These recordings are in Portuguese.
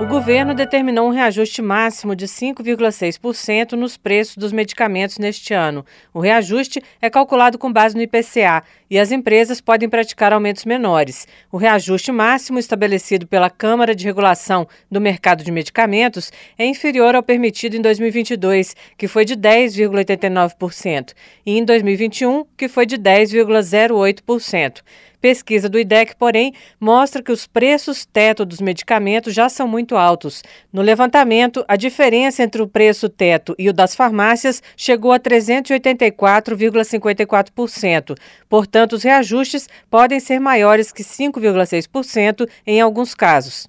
O governo determinou um reajuste máximo de 5,6% nos preços dos medicamentos neste ano. O reajuste é calculado com base no IPCA e as empresas podem praticar aumentos menores. O reajuste máximo estabelecido pela Câmara de Regulação do Mercado de Medicamentos é inferior ao permitido em 2022, que foi de 10,89%, e em 2021, que foi de 10,08%. Pesquisa do IDEC, porém, mostra que os preços teto dos medicamentos já são muito altos. No levantamento, a diferença entre o preço teto e o das farmácias chegou a 384,54%. Portanto, os reajustes podem ser maiores que 5,6% em alguns casos.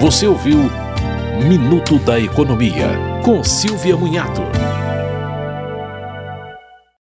Você ouviu Minuto da Economia, com Silvia Munhato.